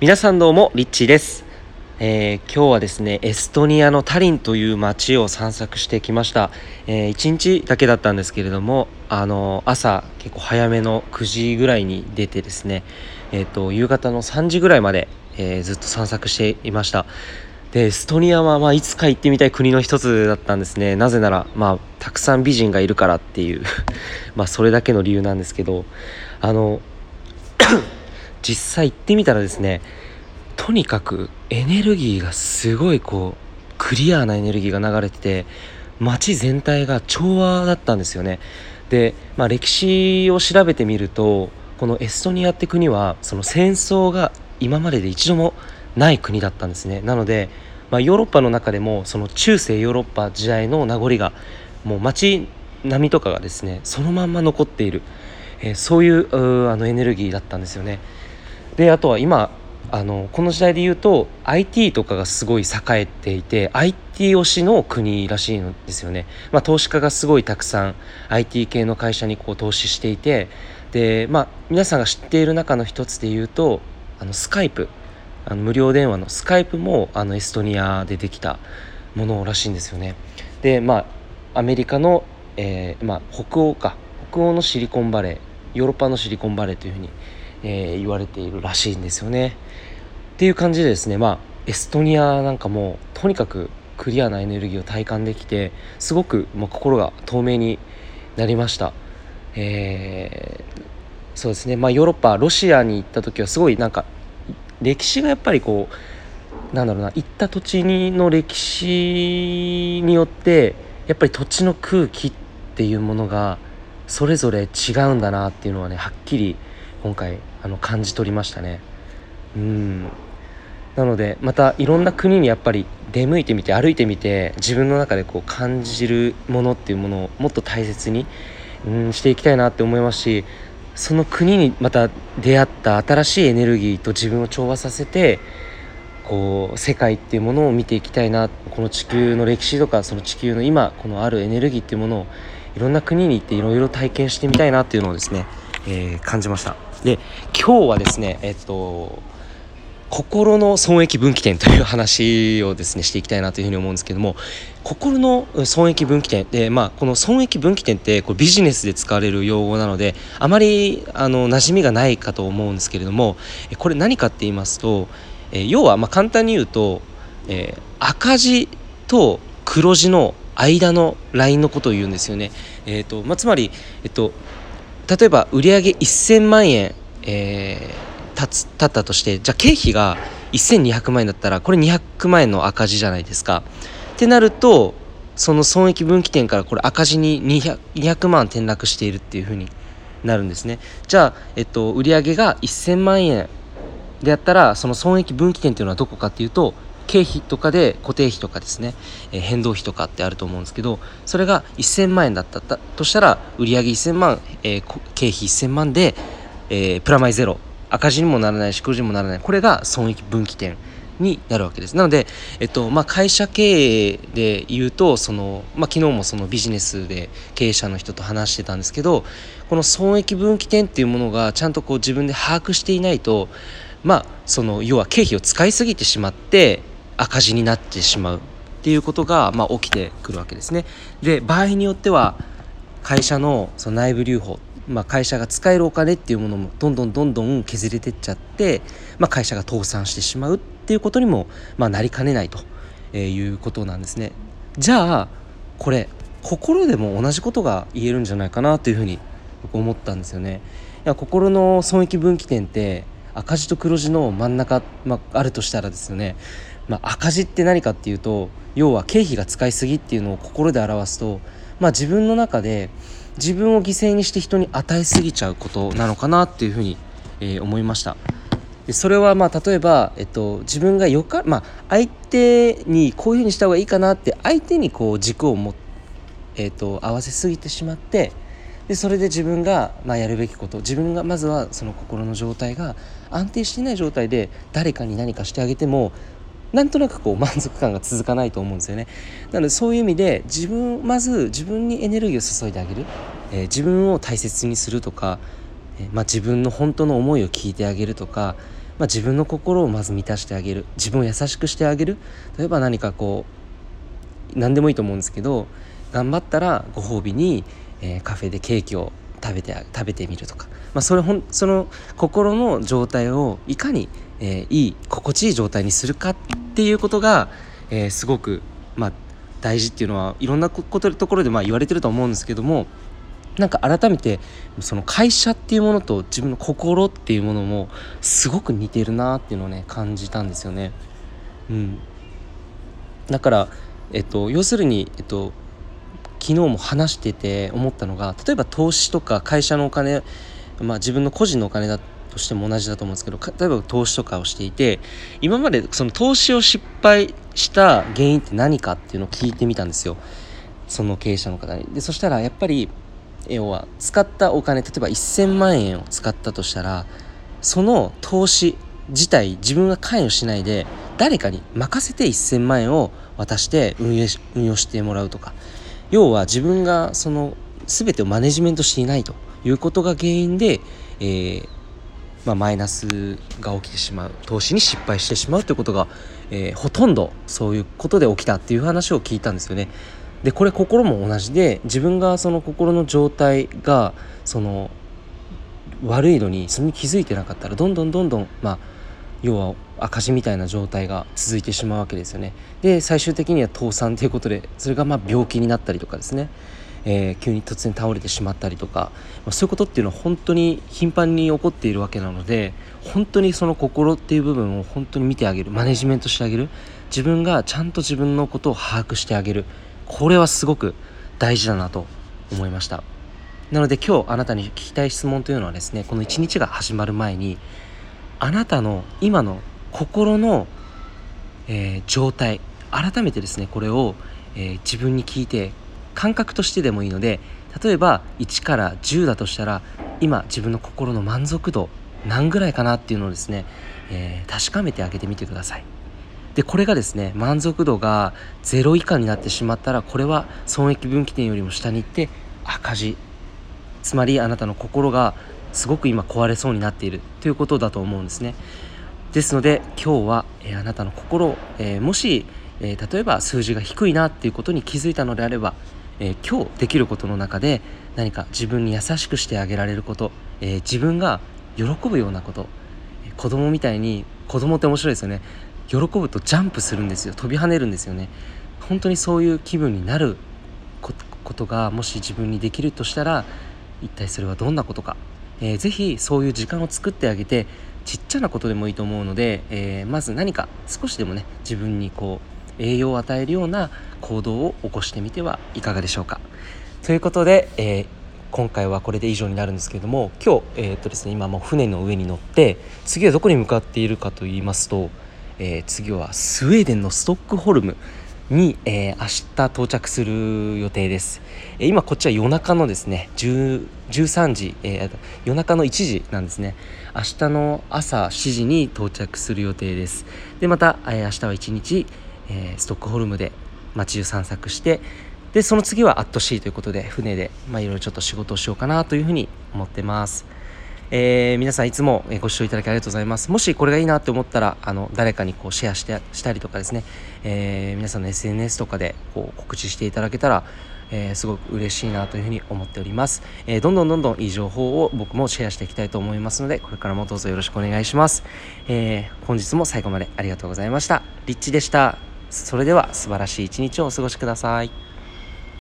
皆さんどうもリッチーです、えー今日はですねエストニアのタリンという街を散策してきました、え1日だけだったんですけれどもあの朝結構早めの9時ぐらいに出てですねえっ、と夕方の3時ぐらいまで、えーずっと散策していました。でエストニアはまあいつか行ってみたい国の一つだったんですね。なぜならまあたくさん美人がいるからっていう。まあそれだけの理由なんですけど。あの実際行ってみたらですねとにかくエネルギーがすごいこうクリアなエネルギーが流れてて街全体が調和だったんですよね。で、まあ、歴史を調べてみるとこのエストニアって国はその戦争が今までで一度もない国だったんですね。なので、まあ、ヨーロッパの中でもその中世ヨーロッパ時代の名残がもう街並みとかがですねそのまんま残っている、えーそういうあのエネルギーだったんですよね。であとは今あのこの時代で言うと IT とかがすごい栄えていて IT 推しの国らしいんですよね、まあ、投資家がすごいたくさん IT 系の会社にこう投資していてで、まあ、皆さんが知っている中の一つで言うとあのスカイプ。あの無料電話のスカイプもあのエストニアでできたものらしいんですよね。でまあアメリカの、えーまあ、北欧か。北欧のシリコンバレー。ヨーロッパのシリコンバレーというふうにえー言われているらしいんですよね。っていう感じでですねまあエストニアなんかもとにかくクリアなエネルギーを体感できてすごく、まあ、心が透明になりました。えーそうですねまあヨーロッパロシアに行った時はすごいなんか歴史がやっぱりこうなんだろうな行った土地にの歴史によってやっぱり土地の空気っていうものがそれぞれ違うんだなっていうのはねはっきり今回あの感じ取りましたね。うん。なのでまたいろんな国にやっぱり出向いてみて歩いてみて自分の中でこう感じるものっていうものをもっと大切にうんしていきたいなって思いますしその国にまた出会った新しいエネルギーと自分を調和させてこう世界っていうものを見ていきたいなこの地球の歴史とかその地球の今このあるエネルギーっていうものをいろんな国に行っていろいろ体験してみたいなっていうのをですね、えー感じましたで今日はですねえっと心の損益分岐点という話をですねしていきたいなというふうに思うんですけども心の損益分岐点で、まあ、この損益分岐点ってこれビジネスで使われる用語なのであまりあの馴染みがないかと思うんですけれどもこれ何かって言いますとえ要はま簡単に言うと、えー赤字と黒字の間のラインのことを言うんですよね。えーとまあ、つまり、えっと、例えば売上1000万円、えー立つ立ったとしてじゃあ経費が1200万円だったらこれ200万円の赤字じゃないですか。ってなるとその損益分岐点からこれ赤字に 200, 200万転落しているっていうふうになるんですね。じゃあ、えっと、売上が1000万円でやったらその損益分岐点っていうのはどこかっていうと経費とかで固定費とかですね、えー変動費とかってあると思うんですけどそれが1000万円だったとしたら売上1000万、えー経費1000万で、えープラマイゼロ。赤字にもならないし黒字にもならない。これが損益分岐点になるわけです。なので、えっとまあ、会社経営で言うとその、まあ、昨日もそのビジネスで経営者の人と話してたんですけどこの損益分岐点っていうものがちゃんとこう自分で把握していないとまあその要は経費を使いすぎてしまって赤字になってしまうっていうことが、まあ、起きてくるわけですね。で場合によっては会社のその内部留保、まあ、会社が使えるお金っていうものもどんどんどんどん削れてっちゃって、まあ、会社が倒産してしまうっていうことにも、まあ、なりかねないとえーいうことなんですね。じゃあこれ心でも同じことが言えるんじゃないかなというふうに僕思ったんですよね。いや心の損益分岐点って赤字と黒字の真ん中、まあ、あるとしたらですよね、まあ、赤字って何かっていうと要は経費が使いすぎっていうのを心で表すと、まあ、自分の中で自分を犠牲にして人に与えすぎちゃうことなのかなっていうふうに、えー思いました。でそれはまあ例えば、えっと、自分がよか、まあ、相手にこういうふうにした方がいいかなって相手にこう軸をも、えっと、合わせすぎてしまってでそれで自分が、まあ、やるべきこと自分がまずはその心の状態が安定していない状態で誰かに何かしてあげてもなんとなくこう満足感が続かないと思うんですよね。なのでそういう意味で自分まず自分にエネルギーを注いであげる、えー自分を大切にするとか、えーまあ、自分の本当の思いを聞いてあげるとか、まあ、自分の心をまず満たしてあげる。自分を優しくしてあげる。例えば何かこう何でもいいと思うんですけど頑張ったらご褒美に、えー、カフェでケーキを食べて食べてみるとか、まあ、それほんその心の状態をいかに、えー、いい心地いい状態にするかっていうことが、えー、すごく、まあ、大事っていうのはいろんなことところでまあ言われてると思うんですけどもなんか改めてその会社っていうものと自分の心っていうものもすごく似てるなっていうのをね感じたんですよね。うん、だから、えっと、要するに、えっと、昨日も話してて思ったのが例えば投資とか会社のお金、まあ、自分の個人のお金だとしても同じだと思うんですけど例えば投資とかをしていて今までその投資を失敗した原因って何かっていうのを聞いてみたんですよその経営者の方に。でそしたらやっぱり要は使ったお金例えば1000万円を使ったとしたらその投資自体自分が関与しないで誰かに任せて1000万円を渡して運用運用してもらうとか要は自分がその全てをマネジメントしていないということが原因で、えー、まあ、マイナスが起きてしまう投資に失敗してしまうということが、えー、ほとんどそういうことで起きたっていう話を聞いたんですよね。でこれ心も同じで自分がその心の状態がその悪いのにそれに気づいてなかったらどんどんどんどんまあ要は赤字みたいな状態が続いてしまうわけですよね。で最終的には倒産ということでそれがまあ病気になったりとかですね、えー、急に突然倒れてしまったりとか、まあ、そういうことっていうのは本当に頻繁に起こっているわけなので本当にその心っていう部分を本当に見てあげるマネジメントしてあげる。自分がちゃんと自分のことを把握してあげる。これはすごく大事だなと思いました。なので今日あなたに聞きたい質問というのはですねこの一日が始まる前にあなたの今の心の、えー、状態改めてですねこれを、えー、自分に聞いて感覚としてでもいいので例えば1から10だとしたら今自分の心の満足度何ぐらいかなっていうのをですね、えー、確かめてあげてみてください。でこれがですね満足度が0以下になってしまったらこれは損益分岐点よりも下に行って赤字つまりあなたの心がすごく今壊れそうになっているということだと思うんですね。ですので今日は、えー、あなたの心、えー、もし、えー、例えば数字が低いなっていうことに気づいたのであれば、え今日できることの中で何か自分に優しくしてあげられること、え自分が喜ぶようなこと子供みたいに子供って面白いですよね。喜ぶとジャンプするんですよ。飛び跳ねるんですよね。本当にそういう気分になることがもし自分にできるとしたら一体それはどんなことか、えー、ぜひそういう時間を作ってあげてちっちゃなことでもいいと思うので、えー、まず何か少しでもね自分にこう栄養を与えるような行動を起こしてみてはいかがでしょうか。ということで、えー、今回はこれで以上になるんですけれども今日、えー、っとですね、今もう船の上に乗って次はどこに向かっているかと言いますとえー、次はスウェーデンのストックホルム。に、えー、明日到着する予定です、えー、今こっちは夜中のですね13時、えー、夜中の1時なんですね。明日の朝7時に到着する予定です。でまた、えー、明日は1日、えー、ストックホルムで街中散策してでその次はアットシーということで船でまあいろいろちょっと仕事をしようかなというふうに思ってます。えー、皆さんいつもご視聴いただきありがとうございます。もしこれがいいなって思ったら、あの、誰かにこうシェアしてしたりとかですね、えー、皆さんの SNS とかでこう告知していただけたら、えー、すごく嬉しいなというふうに思っております、えー、どんどんどんどんいい情報を僕もシェアしていきたいと思いますので、これからもどうぞよろしくお願いします。えー、本日も最後までありがとうございました。リッチでした。それでは素晴らしい一日をお過ごしください。